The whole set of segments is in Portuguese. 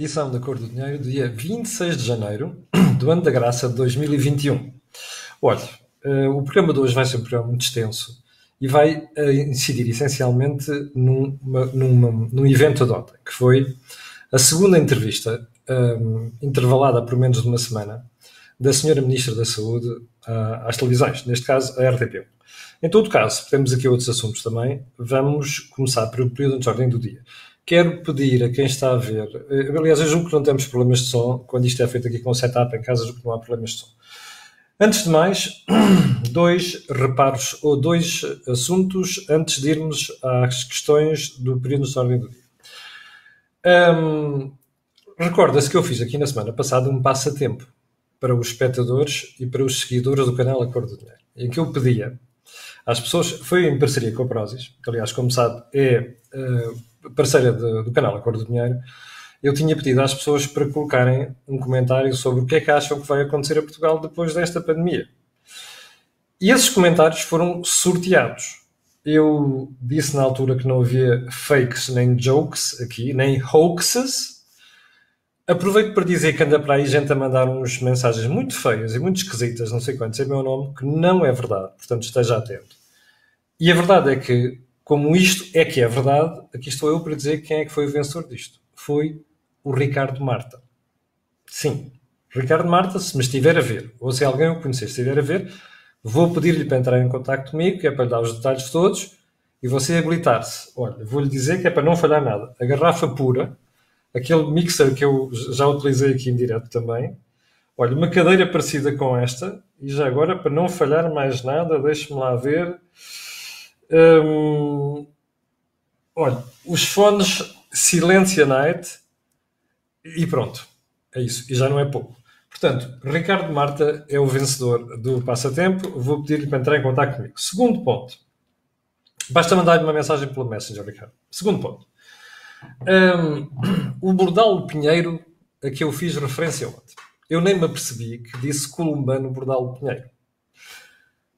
edição da Cor do Dinheiro, dia 26 de janeiro do ano da graça de 2021. Olha, uh, o programa de hoje vai ser um programa muito extenso e vai uh, incidir essencialmente num, num evento ontem, que foi a segunda entrevista, um, intervalada por menos de uma semana, da Senhora Ministra da Saúde uh, às televisões, neste caso a RTP. Em todo caso, temos aqui outros assuntos também. Vamos começar pelo período de ordem do dia. Quero pedir a quem está a ver, eh, aliás, eu julgo que não temos problemas de som, quando isto é feito aqui com o setup em casa, julgo que não há problemas de som. Antes de mais, dois reparos ou dois assuntos antes de irmos às questões do período de ordem do dia. Um, Recorda-se que eu fiz aqui na semana passada um passatempo para os espectadores e para os seguidores do canal Acordo do Dinheiro, em que eu pedia às pessoas, foi em parceria com a Prozis, que aliás, como sabe, é uh, parceira de, do canal Acordo do Dinheiro, eu tinha pedido às pessoas para colocarem um comentário sobre o que é que acham que vai acontecer a Portugal depois desta pandemia. E esses comentários foram sorteados. Eu disse na altura que não havia fakes nem jokes aqui, nem hoaxes. Aproveito para dizer que anda para aí gente a mandar uns mensagens muito feias e muito esquisitas, não sei quantos, é meu nome, que não é verdade. Portanto, esteja atento. E a verdade é que como isto é que é verdade, aqui estou eu para dizer quem é que foi o vencedor disto. Foi o Ricardo Marta. Sim, Ricardo Marta, se me estiver a ver, ou se alguém o conhecer estiver a ver, vou pedir-lhe para entrar em contato comigo, que é para lhe dar os detalhes todos, e você habilitar-se. Olha, vou-lhe dizer que é para não falhar nada. A garrafa pura, aquele mixer que eu já utilizei aqui em direto também, olha, uma cadeira parecida com esta, e já agora, para não falhar mais nada, deixe-me lá ver Hum, olha, os fones Silencia Night e pronto. É isso. E já não é pouco. Portanto, Ricardo Marta é o vencedor do passatempo. Vou pedir-lhe para entrar em contato comigo. Segundo ponto. Basta mandar-lhe uma mensagem pelo Messenger, Ricardo. Segundo ponto. Um, o Bordal Pinheiro a que eu fiz referência ontem. Eu nem me apercebi que disse Columbano Bordal Pinheiro.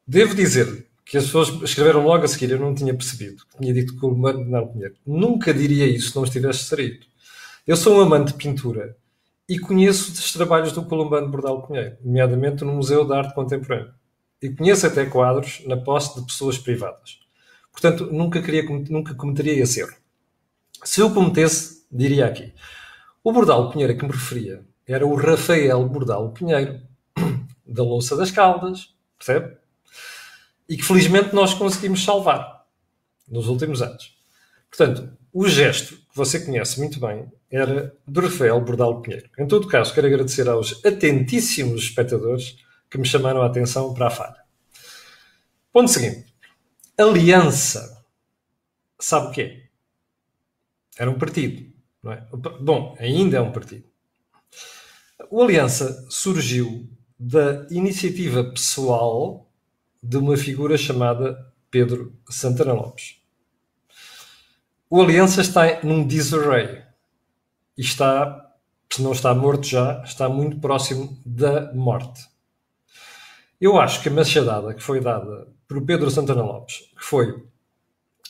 Devo dizer-lhe que as pessoas escreveram logo a seguir, eu não tinha percebido. Tinha dito que o Pinheiro. Nunca diria isso se não estivesse saído. Eu sou um amante de pintura e conheço os trabalhos do Columbano Bordal Pinheiro, nomeadamente no Museu de Arte Contemporânea. E conheço até quadros na posse de pessoas privadas. Portanto, nunca, queria, nunca cometeria esse erro. Se eu cometesse, diria aqui. O Bordal Pinheiro a que me referia era o Rafael Bordal Pinheiro, da Louça das Caldas, percebe? E que felizmente nós conseguimos salvar nos últimos anos. Portanto, o gesto que você conhece muito bem era do Rafael Bordal Pinheiro. Em todo caso, quero agradecer aos atentíssimos espectadores que me chamaram a atenção para a falha. Ponto seguinte. Aliança. Sabe o que é? Era um partido. Não é? Bom, ainda é um partido. O Aliança surgiu da iniciativa pessoal de uma figura chamada Pedro Santana Lopes. O Aliança está num disarray e está, se não está morto já, está muito próximo da morte. Eu acho que a machadada que foi dada por Pedro Santana Lopes, que foi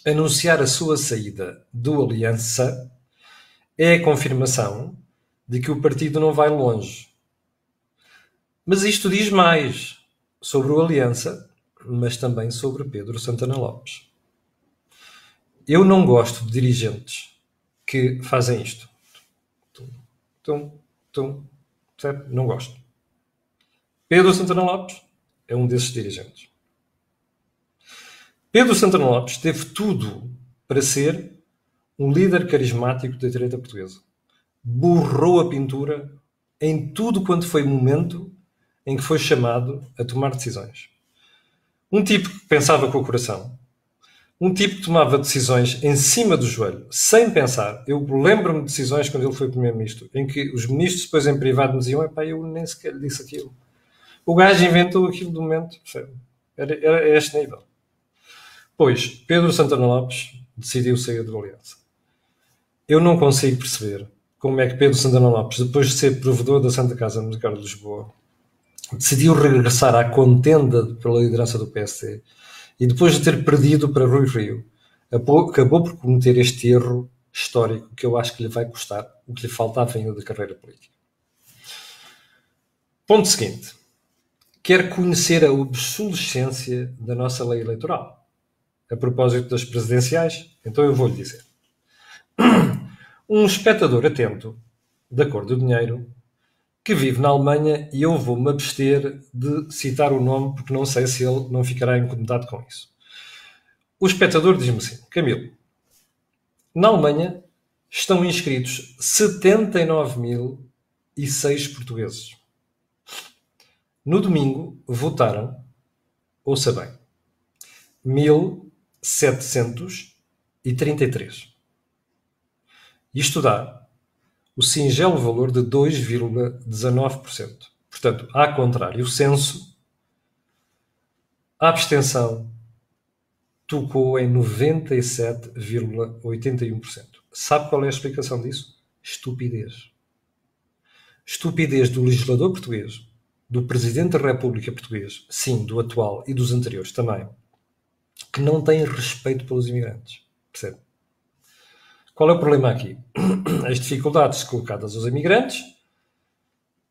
anunciar a sua saída do Aliança, é a confirmação de que o partido não vai longe. Mas isto diz mais sobre o Aliança mas também sobre Pedro Santana Lopes. Eu não gosto de dirigentes que fazem isto. Tum, tum, certo? Não gosto. Pedro Santana Lopes é um desses dirigentes. Pedro Santana Lopes teve tudo para ser um líder carismático da direita portuguesa. Borrou a pintura em tudo quanto foi momento em que foi chamado a tomar decisões. Um tipo que pensava com o coração. Um tipo que tomava decisões em cima do joelho, sem pensar. Eu lembro-me de decisões quando ele foi primeiro-ministro, em que os ministros depois em privado me diziam: epá, eu nem sequer disse aquilo. O gajo inventou aquilo do momento. Era, era este nível. Pois, Pedro Santana Lopes decidiu sair do Aliança. Eu não consigo perceber como é que Pedro Santana Lopes, depois de ser provedor da Santa Casa Musical de Lisboa, decidiu regressar à contenda pela liderança do PSD e depois de ter perdido para Rui Rio, acabou por cometer este erro histórico que eu acho que lhe vai custar o que lhe faltava ainda de carreira política. Ponto seguinte. Quer conhecer a obsolescência da nossa lei eleitoral. A propósito das presidenciais, então eu vou-lhe dizer. Um espectador atento, da cor do dinheiro, que vive na Alemanha, e eu vou-me abster de citar o nome, porque não sei se ele não ficará incomodado com isso. O espectador diz-me assim: Camilo, na Alemanha estão inscritos 79.006 portugueses. No domingo votaram, ouça bem, 1.733. Isto dá o singelo valor de 2,19%. Portanto, ao contrário, o censo, a abstenção tocou em 97,81%. Sabe qual é a explicação disso? Estupidez. Estupidez do legislador português, do Presidente da República português, sim, do atual e dos anteriores também, que não têm respeito pelos imigrantes. Percebe? Qual é o problema aqui? As dificuldades colocadas aos imigrantes,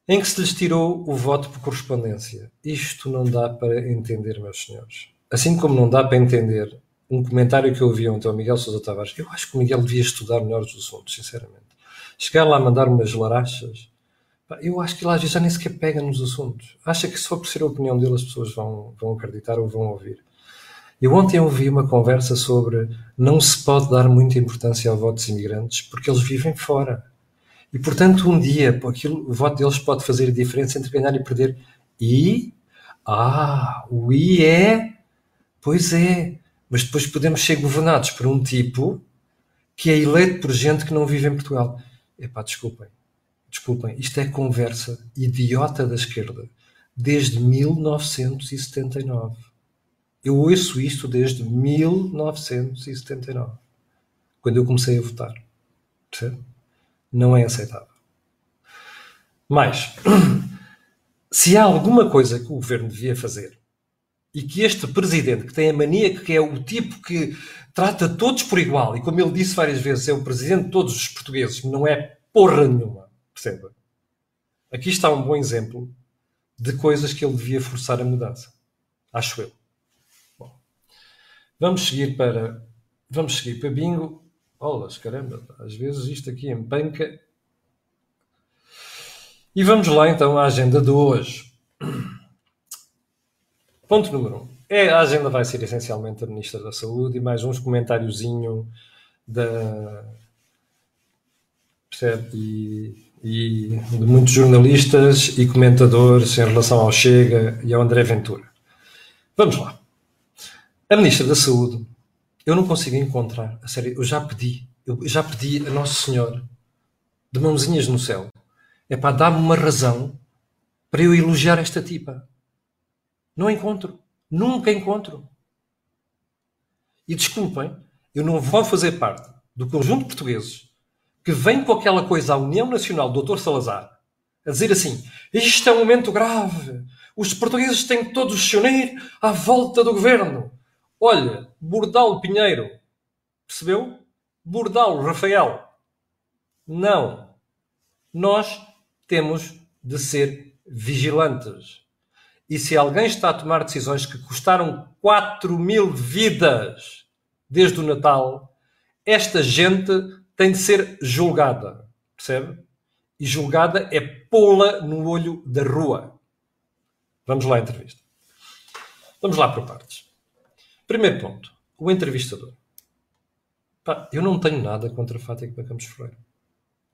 em que se lhes tirou o voto por correspondência. Isto não dá para entender, meus senhores. Assim como não dá para entender um comentário que eu ouvi ontem ao Miguel Sousa Tavares, eu acho que o Miguel devia estudar melhor os assuntos, sinceramente. Chegar lá a mandar umas larachas, eu acho que ele às vezes já nem sequer pega nos assuntos. Acha que só por ser a opinião dele as pessoas vão, vão acreditar ou vão ouvir. Eu ontem ouvi uma conversa sobre não se pode dar muita importância ao voto dos imigrantes porque eles vivem fora. E, portanto, um dia aquilo, o voto deles pode fazer a diferença entre ganhar e perder. E, ah, o I é, pois é, mas depois podemos ser governados por um tipo que é eleito por gente que não vive em Portugal. Epá, desculpem desculpem, isto é conversa idiota da esquerda desde 1979. Eu ouço isto desde 1979, quando eu comecei a votar. Não é aceitável. Mas, se há alguma coisa que o governo devia fazer e que este presidente, que tem a mania que é o tipo que trata todos por igual, e como ele disse várias vezes, é o presidente de todos os portugueses, não é porra nenhuma Perceba. Aqui está um bom exemplo de coisas que ele devia forçar a mudança. Acho eu. Vamos seguir para. Vamos seguir para bingo. Bolas, caramba, às vezes isto aqui em banca. E vamos lá então à agenda de hoje. Ponto número 1. Um. É, a agenda vai ser essencialmente a Ministra da Saúde e mais uns comentáriozinho da. Percebe? E e de muitos jornalistas e comentadores em relação ao Chega e ao André Ventura. Vamos lá. A Ministra da Saúde, eu não consigo encontrar, a sério, eu já pedi, eu já pedi a Nosso Senhor, de mãozinhas no céu, é para dar-me uma razão para eu elogiar esta tipa. Não encontro. Nunca encontro. E desculpem, eu não vou fazer parte do conjunto de portugueses que vem com aquela coisa à União Nacional do Dr. Salazar, a dizer assim: isto é um momento grave, os portugueses têm que todos se unir à volta do governo. Olha, Bordal Pinheiro, percebeu? Bordal Rafael. Não. Nós temos de ser vigilantes. E se alguém está a tomar decisões que custaram 4 mil vidas desde o Natal, esta gente tem de ser julgada, percebe? E julgada é pô-la no olho da rua. Vamos lá à entrevista. Vamos lá por partes. Primeiro ponto. O entrevistador. Pá, eu não tenho nada contra a Fátima Campos Ferreira.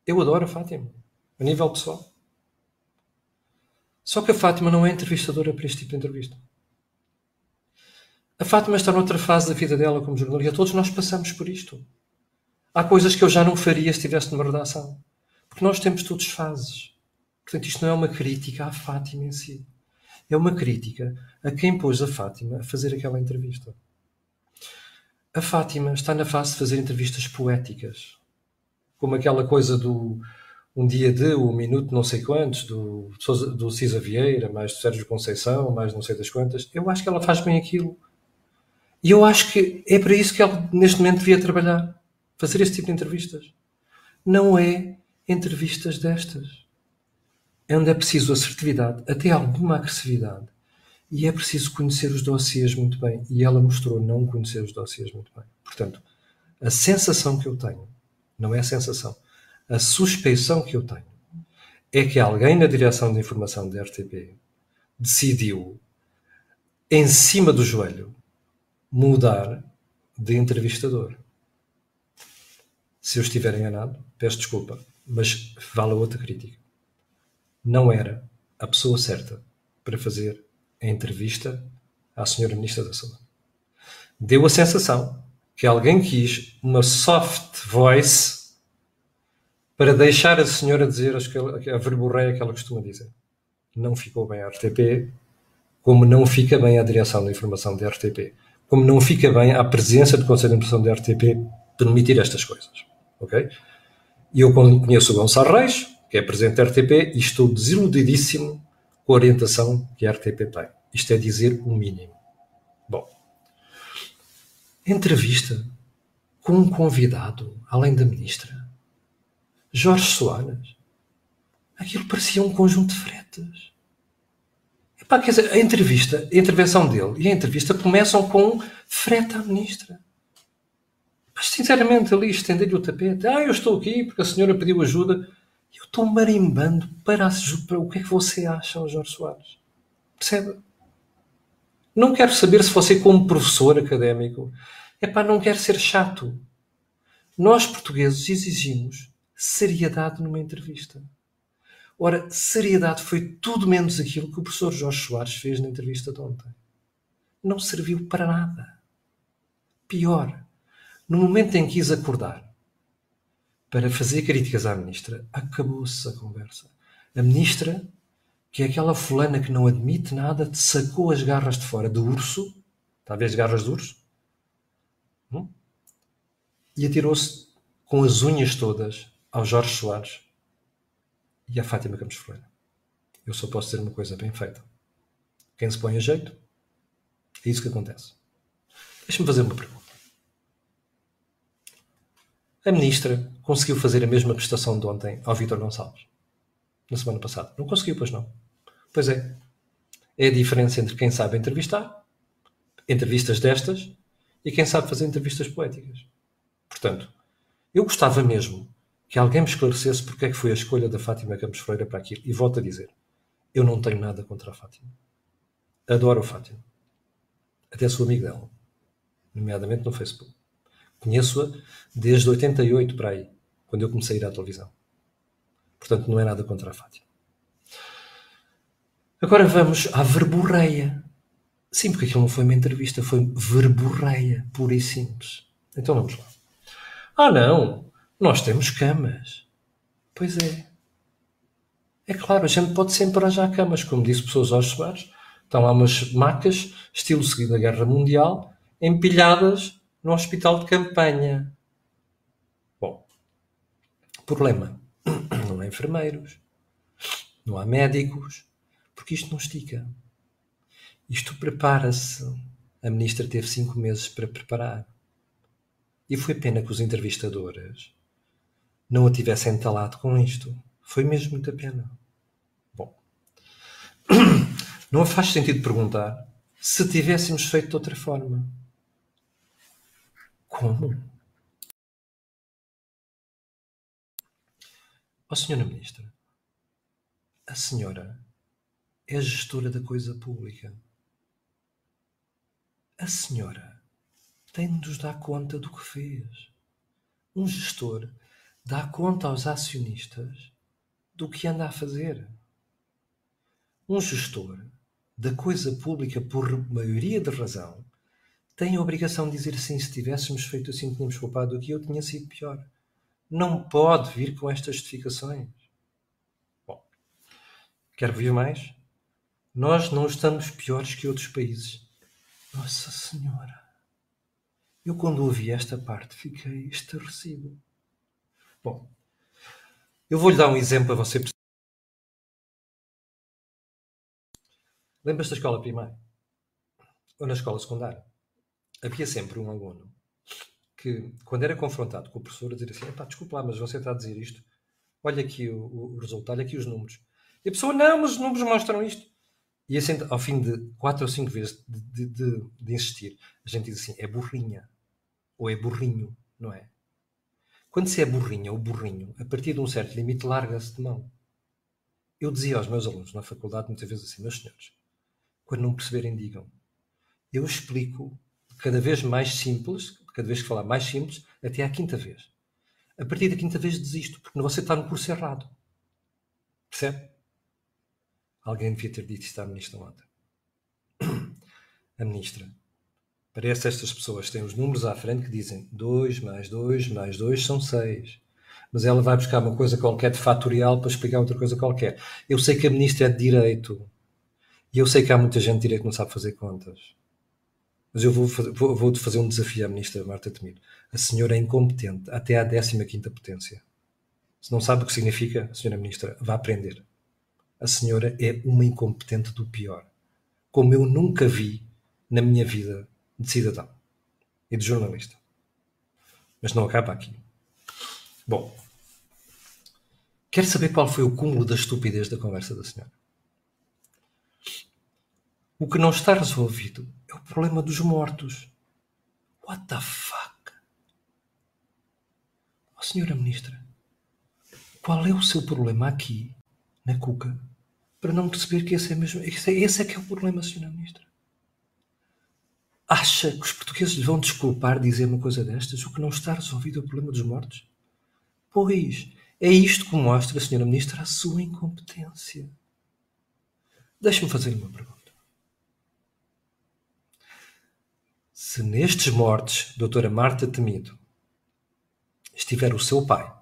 Eu adoro a Fátima. A nível pessoal. Só que a Fátima não é entrevistadora para este tipo de entrevista. A Fátima está noutra fase da vida dela como jornalista. Todos nós passamos por isto. Há coisas que eu já não faria se estivesse numa redação. Porque nós temos todos fases. Portanto, isto não é uma crítica à Fátima em si. É uma crítica a quem pôs a Fátima a fazer aquela entrevista. A Fátima está na fase de fazer entrevistas poéticas. Como aquela coisa do um dia de, um minuto não sei quantos, do, do Cisa Vieira, mais do Sérgio Conceição, mais não sei das quantas. Eu acho que ela faz bem aquilo. E eu acho que é para isso que ela neste momento devia trabalhar fazer esse tipo de entrevistas. Não é entrevistas destas. É onde é preciso assertividade, até alguma agressividade. E é preciso conhecer os dossiês muito bem. E ela mostrou não conhecer os dossiês muito bem. Portanto, a sensação que eu tenho, não é a sensação, a suspeição que eu tenho, é que alguém na direção de informação da RTP decidiu, em cima do joelho, mudar de entrevistador. Se eu estiver enganado, peço desculpa, mas vale a outra crítica. Não era a pessoa certa para fazer a entrevista à senhora Ministra da Saúde. Deu a sensação que alguém quis uma soft voice para deixar a senhora dizer a verborreia que ela costuma dizer. Não ficou bem a RTP, como não fica bem a direção da informação da RTP como não fica bem a presença do Conselho de Administração da RTP permitir estas coisas. Ok? E eu conheço o Gonçalo Reis, que é presidente da RTP, e estou desiludidíssimo com a orientação que a RTP tem. Isto é dizer o mínimo. Bom, entrevista com um convidado, além da ministra, Jorge Soares. Aquilo parecia um conjunto de fretas. Epá, quer dizer, a entrevista, a intervenção dele e a entrevista começam com freta à ministra. Mas, sinceramente, ali estender-lhe o tapete. Ah, eu estou aqui porque a senhora pediu ajuda. Eu estou marimbando para, para o que é que você acha, Jorge Soares. Percebe? Não quero saber se você, como professor académico, é para não quer ser chato. Nós, portugueses, exigimos seriedade numa entrevista. Ora, seriedade foi tudo menos aquilo que o professor Jorge Soares fez na entrevista de ontem. Não serviu para nada. Pior, no momento em que quis acordar para fazer críticas à ministra, acabou-se a conversa. A ministra, que é aquela fulana que não admite nada, sacou as garras de fora do urso, talvez garras de urso, hum? e atirou-se com as unhas todas ao Jorge Soares e a Fátima Campos Ferreira. Eu só posso dizer uma coisa bem feita. Quem se põe a jeito, é isso que acontece. Deixa-me fazer uma pergunta. A ministra conseguiu fazer a mesma prestação de ontem ao Vítor Gonçalves, na semana passada. Não conseguiu, pois não. Pois é. É a diferença entre quem sabe entrevistar, entrevistas destas, e quem sabe fazer entrevistas poéticas. Portanto, eu gostava mesmo que alguém me esclarecesse porque é que foi a escolha da Fátima Campos Freire para aquilo. E volto a dizer, eu não tenho nada contra a Fátima. Adoro a Fátima. Até sou amigo dela, nomeadamente no Facebook. Conheço-a desde 88 para aí, quando eu comecei a ir à televisão. Portanto, não é nada contra a Fátima. Agora vamos à verborreia. Sim, porque aquilo não foi uma entrevista, foi verborreia, pura e simples. Então vamos lá. Ah, não! Nós temos camas. Pois é. É claro, a gente pode sempre arranjar camas, como disse pessoas aos Soares. Estão lá umas macas, estilo Segunda Guerra Mundial, empilhadas no hospital de campanha. Bom, problema. Não há enfermeiros, não há médicos, porque isto não estica. Isto prepara-se. A ministra teve cinco meses para preparar. E foi pena que os entrevistadores não a tivessem entalado com isto. Foi mesmo muita pena. Bom, não faz sentido perguntar se tivéssemos feito de outra forma. Como? Ó oh, Senhora Ministra, a senhora é gestora da coisa pública. A senhora tem de nos dar conta do que fez. Um gestor dá conta aos acionistas do que anda a fazer. Um gestor da coisa pública, por maioria de razão, tem a obrigação de dizer assim: se tivéssemos feito assim, tínhamos poupado aqui, eu tinha sido pior. Não pode vir com estas justificações. Bom, quer ver mais? Nós não estamos piores que outros países. Nossa Senhora! Eu, quando ouvi esta parte, fiquei estarrecido. Bom, eu vou-lhe dar um exemplo para você. Lembras da escola primária? Ou na escola secundária? Havia sempre um aluno que, quando era confrontado com o professor, a dizer assim: pá, desculpa lá, mas você está a dizer isto, olha aqui o, o, resultado, olha aqui os números. E a pessoa, não, mas os números mostram isto. E assim, ao fim de quatro ou cinco vezes de, de, de, de insistir, a gente diz assim: é burrinha. Ou é burrinho, não é? Quando se é burrinha ou burrinho, a partir de um certo limite, larga-se de mão. Eu dizia aos meus alunos na faculdade muitas vezes assim: meus senhores, quando não perceberem, digam. Eu explico cada vez mais simples, cada vez que falar mais simples, até à quinta vez. A partir da quinta vez desisto, porque você está no curso errado. Percebe? Alguém devia ter dito isto à ministra ontem. A ministra. Parece estas pessoas têm os números à frente que dizem 2 mais 2 mais 2 são 6. Mas ela vai buscar uma coisa qualquer de fatorial para explicar outra coisa qualquer. Eu sei que a ministra é de direito. E eu sei que há muita gente de direito que não sabe fazer contas. Mas eu vou, vou, vou fazer um desafio à ministra Marta Temido. A senhora é incompetente até à 15 potência. Se não sabe o que significa, senhora ministra, vá aprender. A senhora é uma incompetente do pior. Como eu nunca vi na minha vida de cidadão e de jornalista. Mas não acaba aqui. Bom, quero saber qual foi o cúmulo da estupidez da conversa da senhora. O que não está resolvido é o problema dos mortos. What the fuck? Oh, senhora Ministra, qual é o seu problema aqui, na Cuca, para não perceber que esse é mesmo. Esse é, esse é que é o problema, senhora Ministra? Acha que os portugueses vão desculpar dizer uma coisa destas? O que não está resolvido é o problema dos mortos? Pois, é isto que mostra, senhora Ministra, a sua incompetência. Deixe-me fazer uma pergunta. Se nestes mortes, doutora Marta Temido, estiver o seu pai,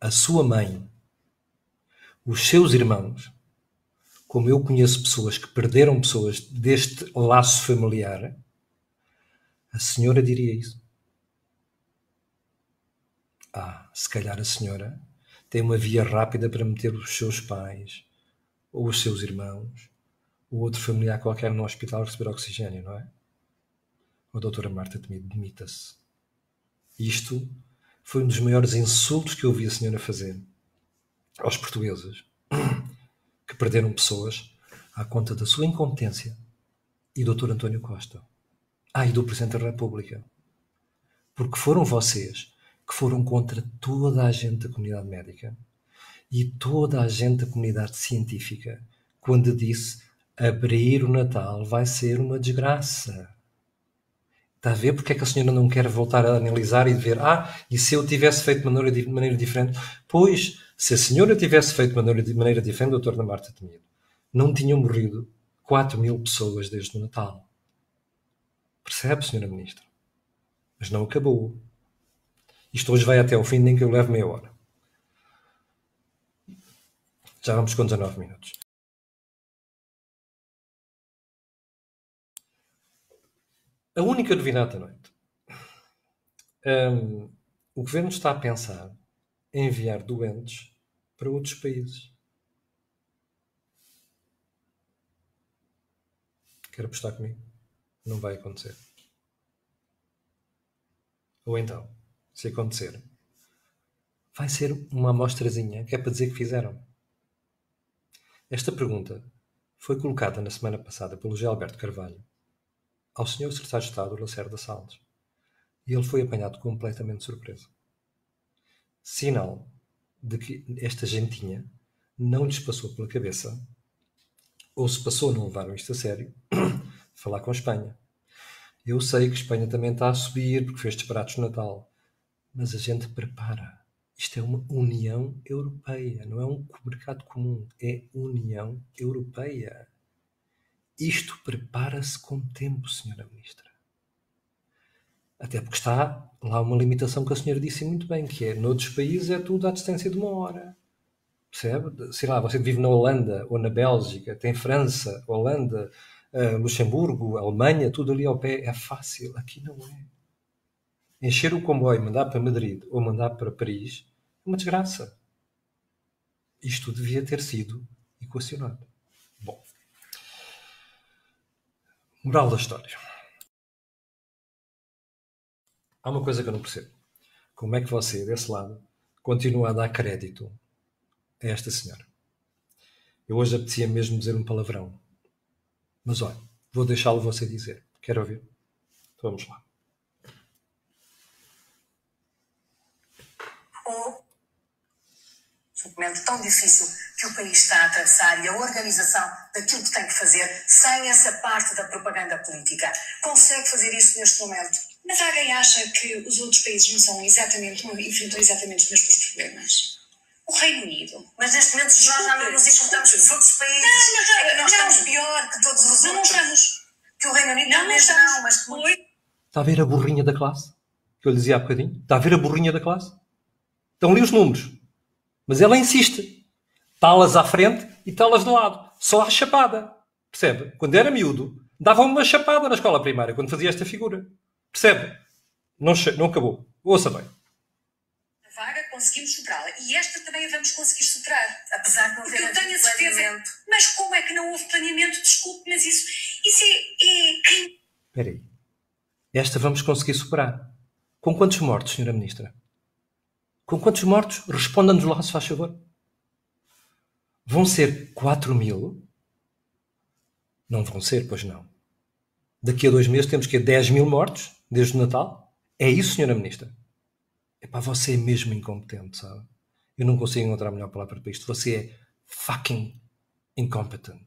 a sua mãe, os seus irmãos, como eu conheço pessoas que perderam pessoas deste laço familiar, a senhora diria isso. Ah, se calhar a senhora tem uma via rápida para meter os seus pais, ou os seus irmãos, ou outro familiar qualquer no hospital receber oxigênio, não é? A doutora Marta Temido demita-se. Isto foi um dos maiores insultos que eu ouvi a senhora fazer aos portugueses que perderam pessoas à conta da sua incompetência e do Dr. António Costa. Ah, e do Presidente da República. Porque foram vocês que foram contra toda a gente da comunidade médica e toda a gente da comunidade científica quando disse abrir o Natal vai ser uma desgraça. Está a ver porque é que a senhora não quer voltar a analisar e ver, ah, e se eu tivesse feito de maneira, de maneira diferente? Pois, se a senhora tivesse feito de maneira, de maneira diferente, doutor Marta Temido, não tinham morrido 4 mil pessoas desde o Natal. Percebe, senhora Ministra? Mas não acabou. Isto hoje vai até o fim, nem que eu leve meia hora. Já vamos com 19 minutos. A única novidade da noite. Um, o governo está a pensar em enviar doentes para outros países. Quer apostar comigo? Não vai acontecer. Ou então, se acontecer, vai ser uma amostrazinha que é para dizer que fizeram. Esta pergunta foi colocada na semana passada pelo G. Alberto Carvalho ao Sr. Secretário de Estado Lacerda Salles, e ele foi apanhado completamente surpreso. Sinal de que esta gentinha não lhes passou pela cabeça, ou se passou, não levaram isto a sério, falar com a Espanha. Eu sei que a Espanha também está a subir porque fez disparates no Natal, mas a gente prepara. Isto é uma União Europeia, não é um mercado comum, é União Europeia. Isto prepara-se com tempo, Senhora Ministra. Até porque está lá uma limitação que a senhora disse muito bem, que é, noutros países é tudo à distância de uma hora. Percebe? Sei lá, você vive na Holanda ou na Bélgica, tem França, Holanda, uh, Luxemburgo, Alemanha, tudo ali ao pé. É fácil. Aqui não é. Encher o comboio, mandar para Madrid ou mandar para Paris é uma desgraça. Isto devia ter sido equacionado. Bom. Moral da história. há uma coisa que eu não percebo. Como é que você, desse lado, continua a dar crédito a esta senhora? Eu hoje apetecia mesmo dizer um palavrão. Mas olha, vou deixá-lo você dizer. Quero ouvir? Então vamos lá. um momento tão difícil que o país está a atravessar e a organização daquilo que tem que fazer sem essa parte da propaganda política. Consegue fazer isso neste momento? Mas alguém acha que os outros países não são exatamente, não enfrentam exatamente os mesmos problemas? O Reino Unido. Mas neste momento nós já não nos importamos com os outros países. Não, mas já, é que nós não, estamos pior que todos os não, outros. Não estamos. Que o Reino Unido não, não, não, estamos. mas... Foi. Está a ver a burrinha da classe? Que eu lhe dizia há bocadinho? Está a ver a burrinha da classe? Estão ali os números. Mas ela insiste. Talas à frente e talas de lado. Só à chapada. Percebe? Quando era miúdo, dava-me uma chapada na escola primária, quando fazia esta figura. Percebe? Não, não acabou. Ouça bem. A vaga conseguimos superá-la. E esta também a vamos conseguir superar. Apesar de não Porque ter eu tenho a certeza. planeamento. Mas como é que não houve planeamento? Desculpe, mas isso, isso é, é crime. Espera aí. Esta vamos conseguir superar. Com quantos mortos, Senhora Ministra? Com quantos mortos? Responda-nos lá, se faz favor. Vão ser 4 mil? Não vão ser, pois não. Daqui a dois meses temos que 10 mil mortos, desde o Natal? É isso, Senhora Ministra? Epá, você é mesmo incompetente, sabe? Eu não consigo encontrar a melhor palavra para isto. Você é fucking incompetent.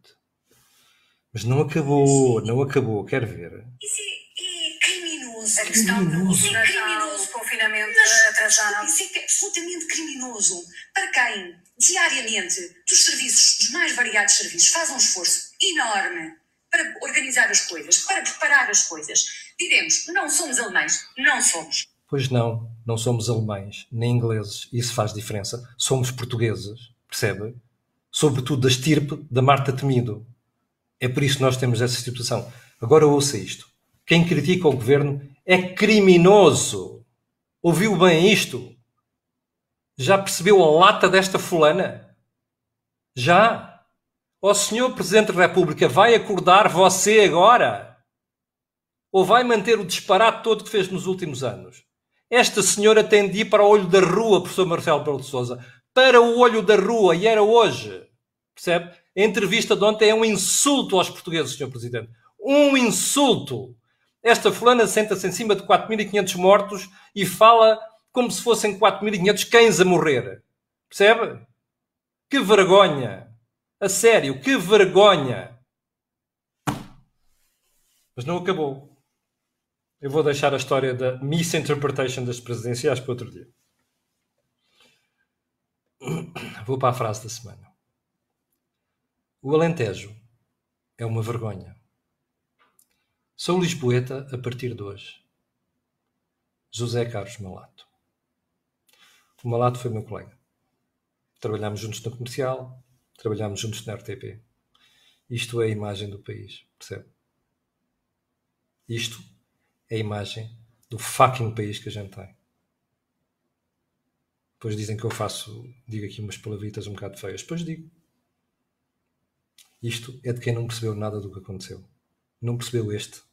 Mas não acabou, não acabou. Quero ver. É, é criminoso. A questão Criminoso. do É criminoso. confinamento Mas atrasado. isso é que é absolutamente criminoso. Para quem, diariamente, dos serviços, dos mais variados serviços, faz um esforço enorme para organizar as coisas, para preparar as coisas. Diremos, não somos alemães. Não somos. Pois não, não somos alemães, nem ingleses. Isso faz diferença. Somos portugueses, percebe? Sobretudo da estirpe da Marta Temido. É por isso que nós temos essa situação. Agora ouça isto. Quem critica o governo é criminoso. Ouviu bem isto? Já percebeu a lata desta fulana? Já? Ó senhor Presidente da República, vai acordar você agora? Ou vai manter o disparate todo que fez nos últimos anos? Esta senhora tem de ir para o olho da rua, professor Marcelo Belo de Souza. Para o olho da rua, e era hoje. Percebe? A entrevista de ontem é um insulto aos portugueses, senhor Presidente. Um insulto. Esta fulana senta-se em cima de 4.500 mortos e fala como se fossem 4.500 cães a morrer. Percebe? Que vergonha. A sério, que vergonha. Mas não acabou. Eu vou deixar a história da misinterpretation das presidenciais para outro dia. Vou para a frase da semana. O Alentejo é uma vergonha. Sou Lisboeta a partir de hoje. José Carlos Malato. O Malato foi meu colega. Trabalhámos juntos na comercial, trabalhámos juntos na RTP. Isto é a imagem do país, percebe? Isto é a imagem do fucking país que a gente tem. Depois dizem que eu faço, digo aqui umas palavritas um bocado feias. Depois digo. Isto é de quem não percebeu nada do que aconteceu. Não percebeu este.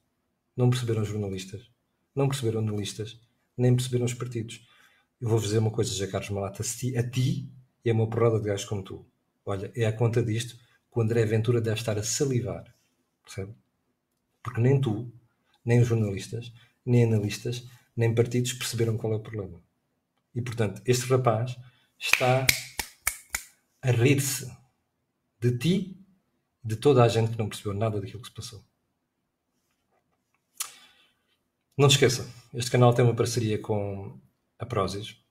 Não perceberam os jornalistas. Não perceberam analistas. Nem perceberam os partidos. Eu vou dizer uma coisa, José Carlos Malata. A ti e a uma porrada de gajos como tu. Olha, é a conta disto que o André Ventura deve estar a salivar. Percebe? Porque nem tu, nem os jornalistas, nem analistas, nem partidos perceberam qual é o problema. E, portanto, este rapaz está a rir-se de ti, de toda a gente que não percebeu nada daquilo que se passou. Não te esqueça, este canal tem uma parceria com a Prozis.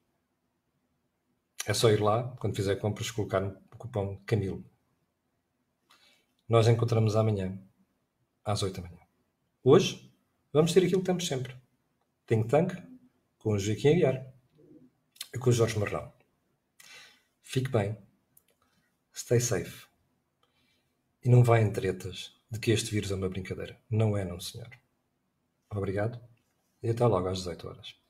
É só ir lá, quando fizer compras, colocar o cupom Camilo. Nós encontramos amanhã, às 8 da manhã. Hoje, vamos ter aquilo que temos sempre. Think Tank, com o Joaquim Aguiar e com o Jorge Marrão. Fique bem. Stay safe. E não vá em tretas de que este vírus é uma brincadeira. Não é, não, senhor. Obrigado e até logo às 18 horas.